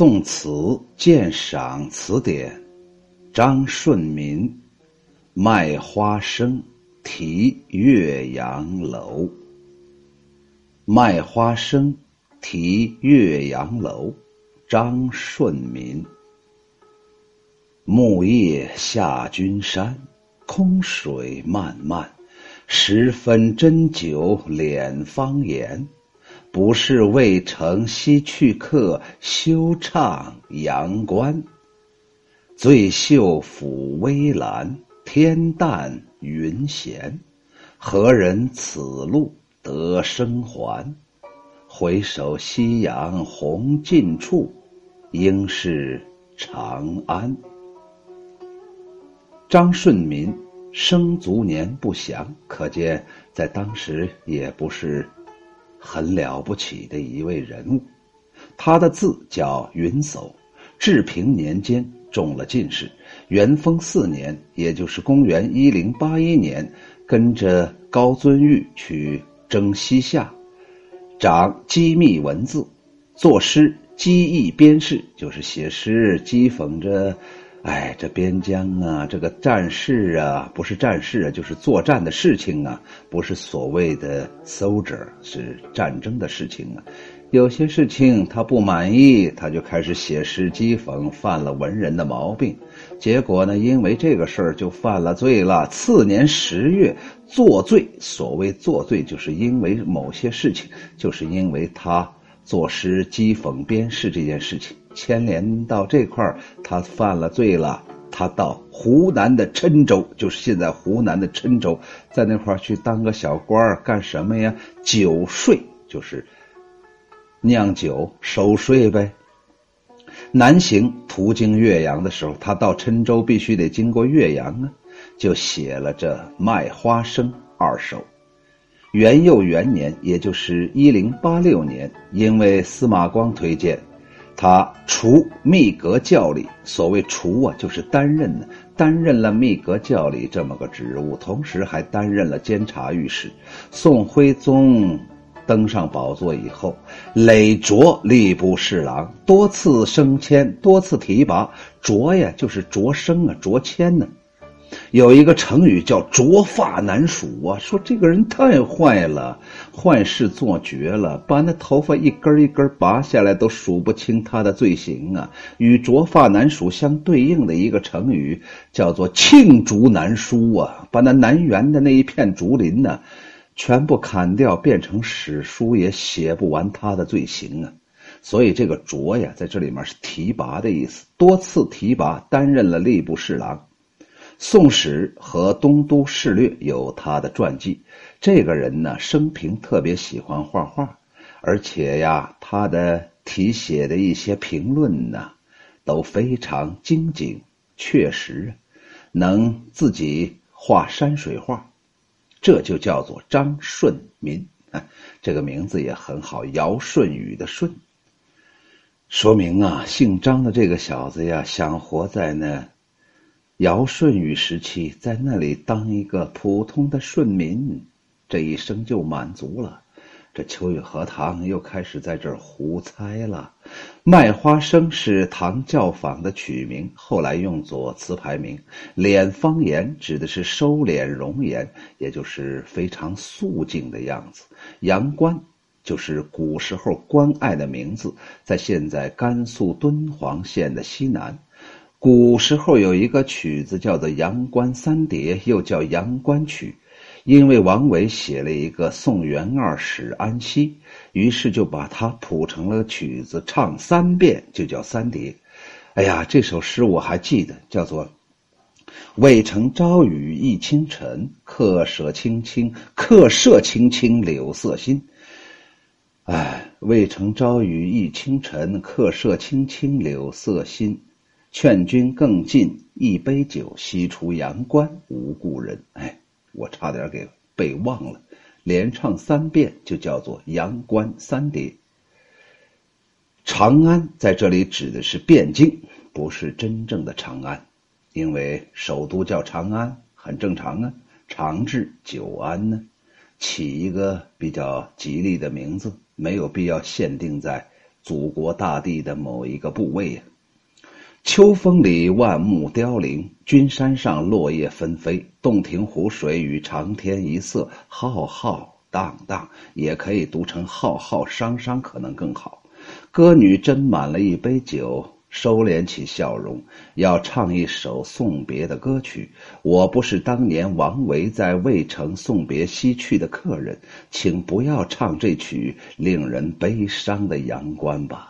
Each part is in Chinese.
宋词鉴赏词典》，张顺民《卖花生题岳阳楼》。卖花生题岳阳楼，张顺民。木叶下君山，空水漫漫，十分斟酒敛芳言。不是渭城西去客，休唱阳关。醉袖抚微澜，天淡云闲。何人此路得生还？回首夕阳红尽处，应是长安。张顺民生卒年不详，可见在当时也不是。很了不起的一位人物，他的字叫云叟，治平年间中了进士，元丰四年，也就是公元一零八一年，跟着高遵玉去征西夏，掌机密文字，作诗机翼边事，就是写诗讥讽着。哎，这边疆啊，这个战事啊，不是战事啊，就是作战的事情啊，不是所谓的 soldier，是战争的事情啊。有些事情他不满意，他就开始写诗讥讽，犯了文人的毛病。结果呢，因为这个事儿就犯了罪了。次年十月，作罪。所谓作罪，就是因为某些事情，就是因为他作诗讥讽边事这件事情。牵连到这块儿，他犯了罪了。他到湖南的郴州，就是现在湖南的郴州，在那块儿去当个小官儿，干什么呀？酒税，就是酿酒收税呗。南行途经岳阳的时候，他到郴州必须得经过岳阳啊，就写了这《卖花生》二首。元佑元年，也就是一零八六年，因为司马光推荐。他除密阁教理，所谓除啊，就是担任呢，担任了密阁教理这么个职务，同时还担任了监察御史。宋徽宗登上宝座以后，累擢吏部侍郎，多次升迁，多次提拔。擢呀，就是擢升啊，擢迁呢。有一个成语叫“卓发难数”啊，说这个人太坏了，坏事做绝了，把那头发一根一根拔下来都数不清他的罪行啊。与“卓发难数”相对应的一个成语叫做“罄竹难书”啊，把那南园的那一片竹林呢，全部砍掉，变成史书也写不完他的罪行啊。所以这个“卓”呀，在这里面是提拔的意思，多次提拔，担任了吏部侍郎。《宋史》和《东都事略》有他的传记。这个人呢，生平特别喜欢画画，而且呀，他的题写的一些评论呢，都非常精警、确实，能自己画山水画，这就叫做张顺民。这个名字也很好，尧舜禹的舜，说明啊，姓张的这个小子呀，想活在那。尧舜禹时期，在那里当一个普通的顺民，这一生就满足了。这秋雨荷塘又开始在这儿胡猜了。卖花生是唐教坊的取名，后来用作词牌名。敛方言指的是收敛容颜，也就是非常肃静的样子。阳关就是古时候关隘的名字，在现在甘肃敦煌县的西南。古时候有一个曲子叫做《阳关三叠》，又叫《阳关曲》，因为王维写了一个送元二使安西，于是就把它谱成了曲子，唱三遍就叫三叠。哎呀，这首诗我还记得，叫做“渭城朝雨浥轻尘，客舍青青，客舍青青柳色新。”哎，渭城朝雨浥轻尘，客舍青青柳色新。劝君更尽一杯酒，西出阳关无故人。哎，我差点给背忘了，连唱三遍就叫做《阳关三叠》。长安在这里指的是汴京，不是真正的长安，因为首都叫长安，很正常啊。长治久安呢，起一个比较吉利的名字，没有必要限定在祖国大地的某一个部位呀。秋风里万木凋零，君山上落叶纷飞，洞庭湖水与长天一色，浩浩荡荡，也可以读成浩浩汤汤，可能更好。歌女斟满了一杯酒，收敛起笑容，要唱一首送别的歌曲。我不是当年王维在渭城送别西去的客人，请不要唱这曲令人悲伤的阳关吧。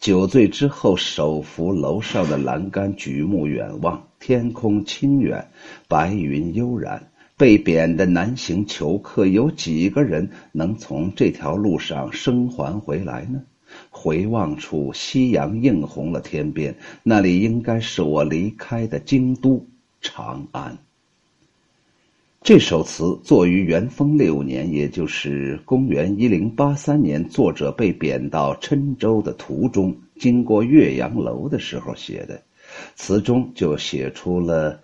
酒醉之后，手扶楼上的栏杆，举目远望，天空清远，白云悠然。被贬的南行囚客，有几个人能从这条路上生还回来呢？回望处，夕阳映红了天边，那里应该是我离开的京都长安。这首词作于元丰六年，也就是公元一零八三年，作者被贬到郴州的途中，经过岳阳楼的时候写的。词中就写出了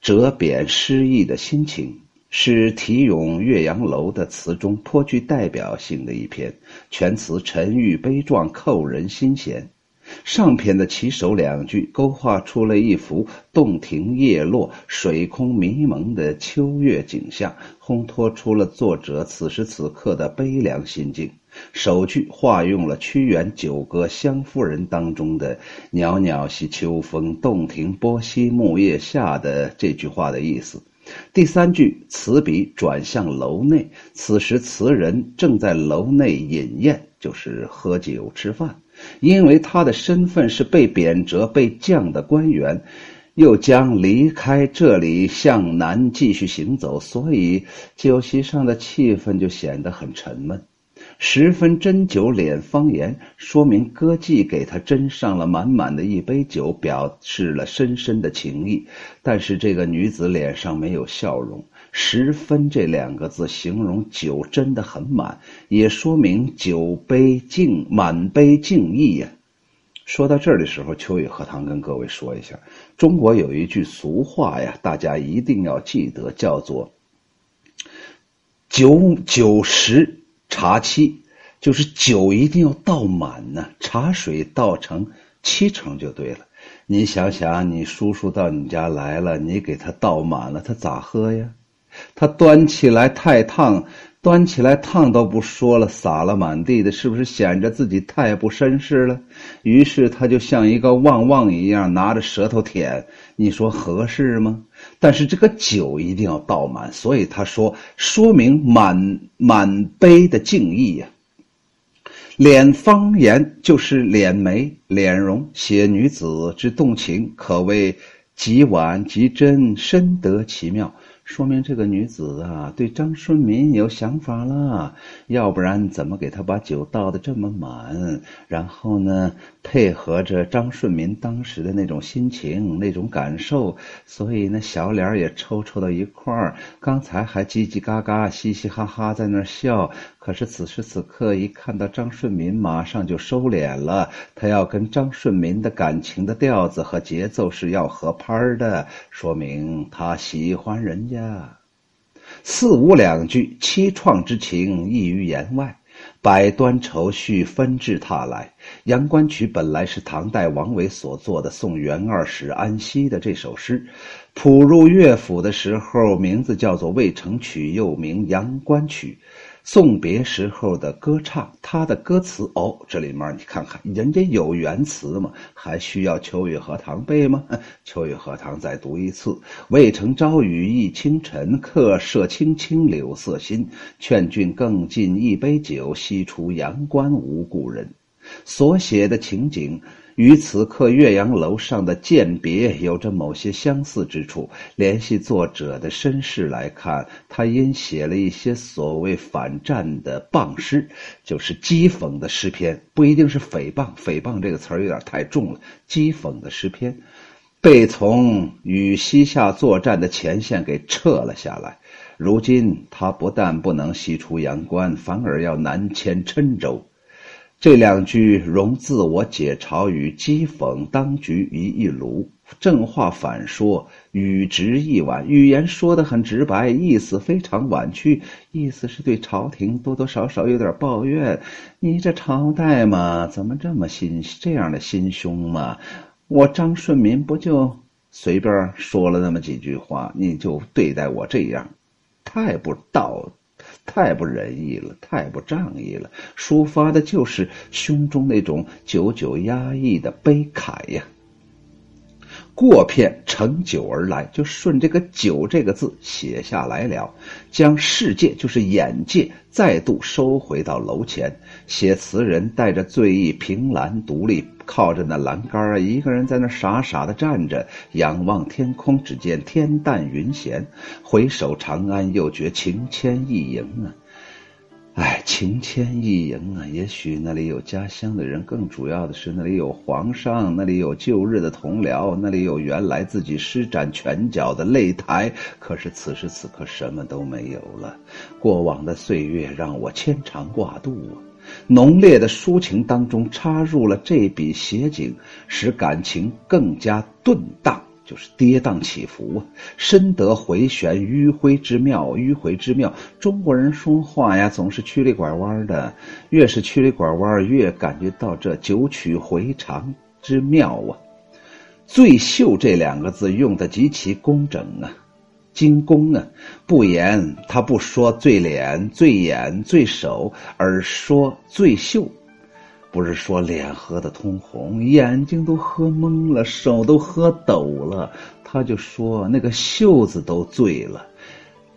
折贬失意的心情，是题咏岳阳楼的词中颇具代表性的一篇。全词沉郁悲壮，扣人心弦。上篇的起首两句勾画出了一幅洞庭叶落、水空迷蒙的秋月景象，烘托出了作者此时此刻的悲凉心境。首句化用了屈原《九歌·湘夫人》当中的“袅袅兮秋风，洞庭波兮木叶下”的这句话的意思。第三句词笔转向楼内，此时词人正在楼内饮宴，就是喝酒吃饭。因为他的身份是被贬谪、被降的官员，又将离开这里向南继续行走，所以酒席上的气氛就显得很沉闷。十分斟酒敛方言，说明歌妓给他斟上了满满的一杯酒，表示了深深的情意。但是这个女子脸上没有笑容。十分这两个字形容酒真的很满，也说明酒杯敬满杯敬意呀。说到这儿的时候，秋雨荷塘跟各位说一下，中国有一句俗话呀，大家一定要记得，叫做“酒酒十茶七”，就是酒一定要倒满呢，茶水倒成七成就对了。你想想，你叔叔到你家来了，你给他倒满了，他咋喝呀？他端起来太烫，端起来烫都不说了，洒了满地的，是不是显着自己太不绅士了？于是他就像一个旺旺一样，拿着舌头舔，你说合适吗？但是这个酒一定要倒满，所以他说，说明满满杯的敬意呀。脸方言就是脸眉、脸容，写女子之动情，可谓极婉极真，深得其妙。说明这个女子啊，对张顺民有想法了，要不然怎么给他把酒倒的这么满？然后呢，配合着张顺民当时的那种心情、那种感受，所以呢，小脸也抽抽到一块儿。刚才还叽叽嘎嘎、嘻嘻哈哈在那笑，可是此时此刻一看到张顺民，马上就收敛了。他要跟张顺民的感情的调子和节奏是要合拍的，说明他喜欢人家。呀，四五两句凄怆之情溢于言外，百端愁绪纷至沓来。《阳关曲》本来是唐代王维所作的送元二使安西的这首诗，谱入乐府的时候，名字叫做《渭城曲》，又名《阳关曲》。送别时候的歌唱，他的歌词哦，这里面你看看，人家有原词吗，还需要秋雨荷塘背吗？秋雨荷塘再读一次：渭城朝雨浥轻尘，客舍青青柳色新。劝君更尽一杯酒，西出阳关无故人。所写的情景。与此刻岳阳楼上的饯别有着某些相似之处。联系作者的身世来看，他因写了一些所谓反战的谤诗，就是讥讽的诗篇，不一定是诽谤。诽谤这个词儿有点太重了。讥讽的诗篇，被从与西夏作战的前线给撤了下来。如今他不但不能西出阳关，反而要南迁郴州。这两句融自我解嘲与讥讽当局于一炉，正话反说，语直意婉。语言说得很直白，意思非常婉曲，意思是对朝廷多多少少有点抱怨。你这朝代嘛，怎么这么心这样的心胸嘛？我张顺民不就随便说了那么几句话，你就对待我这样，太不道德。太不仁义了，太不仗义了，抒发的就是胸中那种久久压抑的悲慨呀。过片乘酒而来，就顺这个“酒”这个字写下来了，将世界就是眼界再度收回到楼前。写词人带着醉意，凭栏独立，靠着那栏杆啊，一个人在那傻傻的站着，仰望天空，只见天淡云闲，回首长安，又觉情牵意萦啊。哎，情牵意萦啊！也许那里有家乡的人，更主要的是那里有皇上，那里有旧日的同僚，那里有原来自己施展拳脚的擂台。可是此时此刻什么都没有了，过往的岁月让我牵肠挂肚啊！浓烈的抒情当中插入了这笔写景，使感情更加顿荡。就是跌宕起伏啊，深得回旋迂回之妙，迂回之妙。中国人说话呀，总是曲里拐弯的，越是曲里拐弯，越感觉到这九曲回肠之妙啊。最秀这两个字用的极其工整啊，精工啊。不言他不说最脸、最眼、最手，而说最秀。不是说脸喝得通红，眼睛都喝蒙了，手都喝抖了，他就说那个袖子都醉了，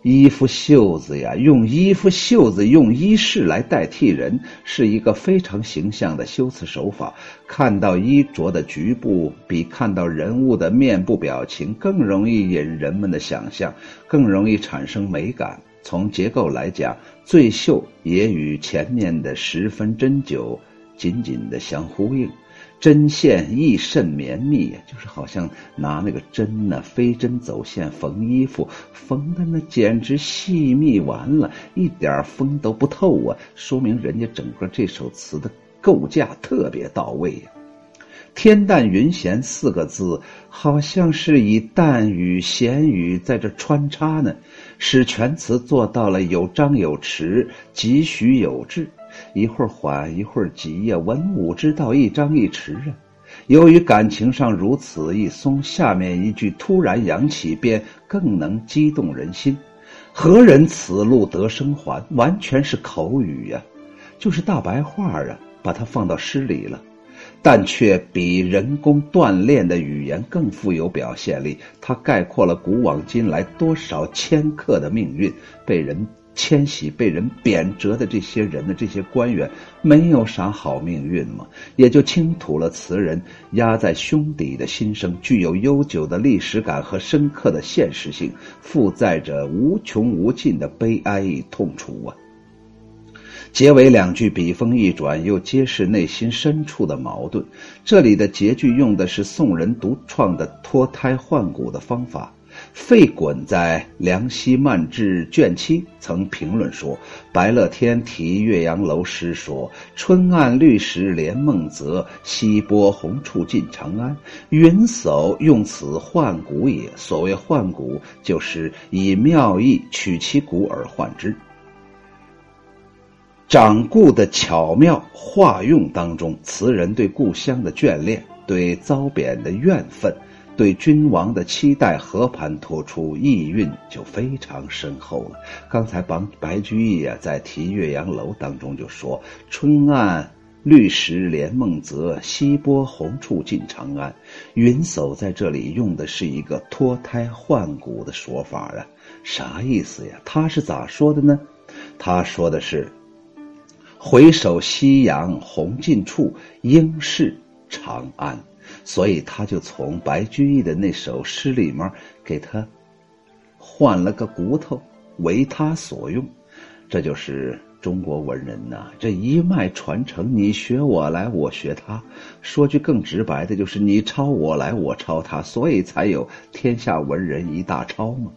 衣服袖子呀，用衣服袖子用衣饰来代替人，是一个非常形象的修辞手法。看到衣着的局部，比看到人物的面部表情更容易引人们的想象，更容易产生美感。从结构来讲，醉袖也与前面的十分针灸。紧紧的相呼应，针线亦甚绵密呀，就是好像拿那个针呢，飞针走线缝衣服，缝的那简直细密完了，一点风都不透啊！说明人家整个这首词的构架特别到位呀。天淡云闲四个字，好像是以淡语闲语在这穿插呢，使全词做到了有张有弛，几许有致。一会儿缓，一会儿急呀，文武之道一张一弛啊。由于感情上如此一松，下面一句突然扬起，便更能激动人心。何人此路得生还？完全是口语呀，就是大白话啊，把它放到诗里了，但却比人工锻炼的语言更富有表现力。它概括了古往今来多少迁客的命运，被人。迁徙被人贬谪的这些人的这些官员，没有啥好命运嘛，也就倾吐了词人压在胸底的心声，具有悠久的历史感和深刻的现实性，负载着无穷无尽的悲哀与痛楚啊。结尾两句笔锋一转，又揭示内心深处的矛盾。这里的结句用的是宋人独创的脱胎换骨的方法。费衮在《梁溪漫志》卷七曾评论说：“白乐天题岳阳楼诗说：‘春暗绿时连梦泽，西波红处近长安。’云叟用此换骨也。所谓换骨，就是以妙意取其骨而换之。掌故的巧妙化用当中，词人对故乡的眷恋，对遭贬的怨愤。”对君王的期待和盘托出，意蕴就非常深厚了。刚才白白居易啊，在题岳阳楼当中就说：“春暗绿时连梦泽，西波红处近长安。”云叟在这里用的是一个脱胎换骨的说法啊，啥意思呀？他是咋说的呢？他说的是：“回首夕阳红尽处，应是长安。”所以他就从白居易的那首诗里面给他换了个骨头，为他所用。这就是中国文人呐，这一脉传承，你学我来，我学他。说句更直白的，就是你抄我来，我抄他，所以才有天下文人一大抄嘛。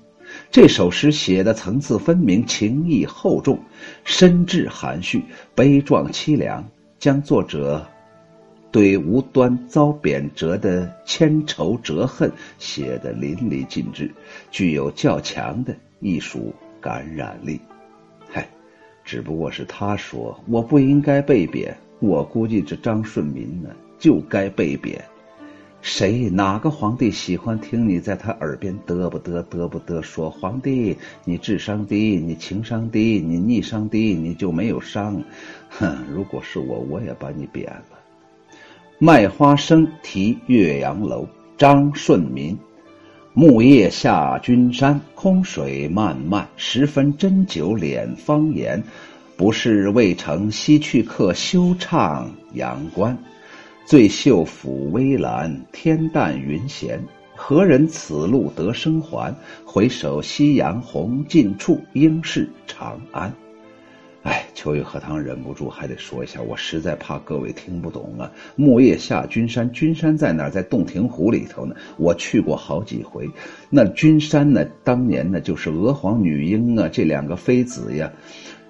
这首诗写的层次分明，情意厚重，深挚含蓄，悲壮凄凉。将作者对无端遭贬谪的千愁折恨写得淋漓尽致，具有较强的艺术感染力。嗨，只不过是他说我不应该被贬，我估计这张顺民呢就该被贬。谁哪个皇帝喜欢听你在他耳边嘚不嘚嘚不嘚说皇帝你智商低你情商低你逆商低你就没有商，哼！如果是我，我也把你贬了。卖花生题岳阳楼，张顺民。木叶下君山，空水漫漫。十分斟酒敛芳言，不是未成西去客，休唱阳关。醉袖抚微澜，天淡云闲。何人此路得生还？回首夕阳红尽处，应是长安。哎，秋雨荷塘忍不住还得说一下，我实在怕各位听不懂啊。木叶下君山，君山在哪儿？在洞庭湖里头呢。我去过好几回。那君山呢？当年呢，就是娥皇、女英啊，这两个妃子呀。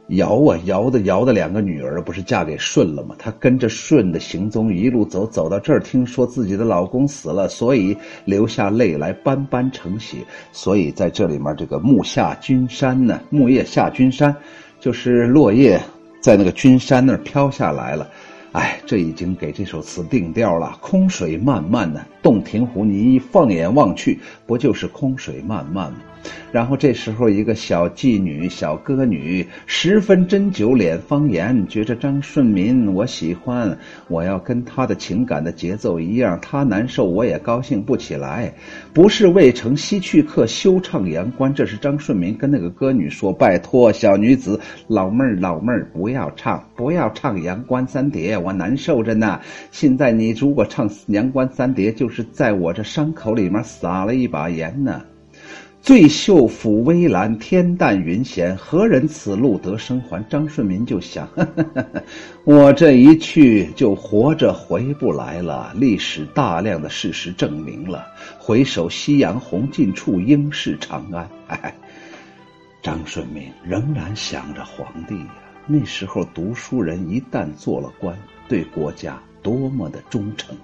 尧啊，尧的尧的两个女儿不是嫁给舜了吗？她跟着舜的行踪一路走，走到这儿，听说自己的老公死了，所以流下泪来，斑斑成血。所以在这里面，这个木下君山呢，木叶下君山，就是落叶在那个君山那儿飘下来了。哎，这已经给这首词定调了。空水漫漫呢，洞庭湖，你一放眼望去，不就是空水漫漫吗？然后这时候，一个小妓女、小歌女，十分斟酒敛方言，觉着张顺民我喜欢，我要跟他的情感的节奏一样，他难受我也高兴不起来。不是未成西去客，休唱阳关。这是张顺民跟那个歌女说：“拜托，小女子，老妹儿，老妹儿，不要唱，不要唱阳关三叠，我难受着呢。现在你如果唱阳关三叠，就是在我这伤口里面撒了一把盐呢。”醉袖抚微澜，天淡云闲。何人此路得生还？张顺民就想：我这一去就活着回不来了。历史大量的事实证明了，回首夕阳红尽处，应是长安。哎，张顺民仍然想着皇帝呀。那时候读书人一旦做了官，对国家多么的忠诚。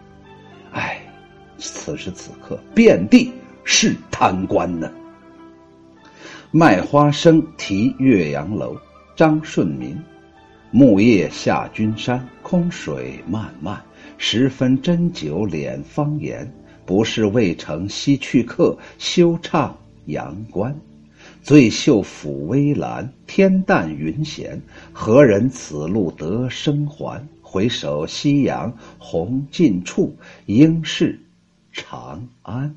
哎，此时此刻，遍地是贪官呢。卖花生题岳阳楼，张顺民。木叶下君山，空水漫漫。十分斟酒敛芳言，不是未成西去客，休怅阳关。醉袖抚微澜，天淡云闲。何人此路得生还？回首夕阳红尽处，应是长安。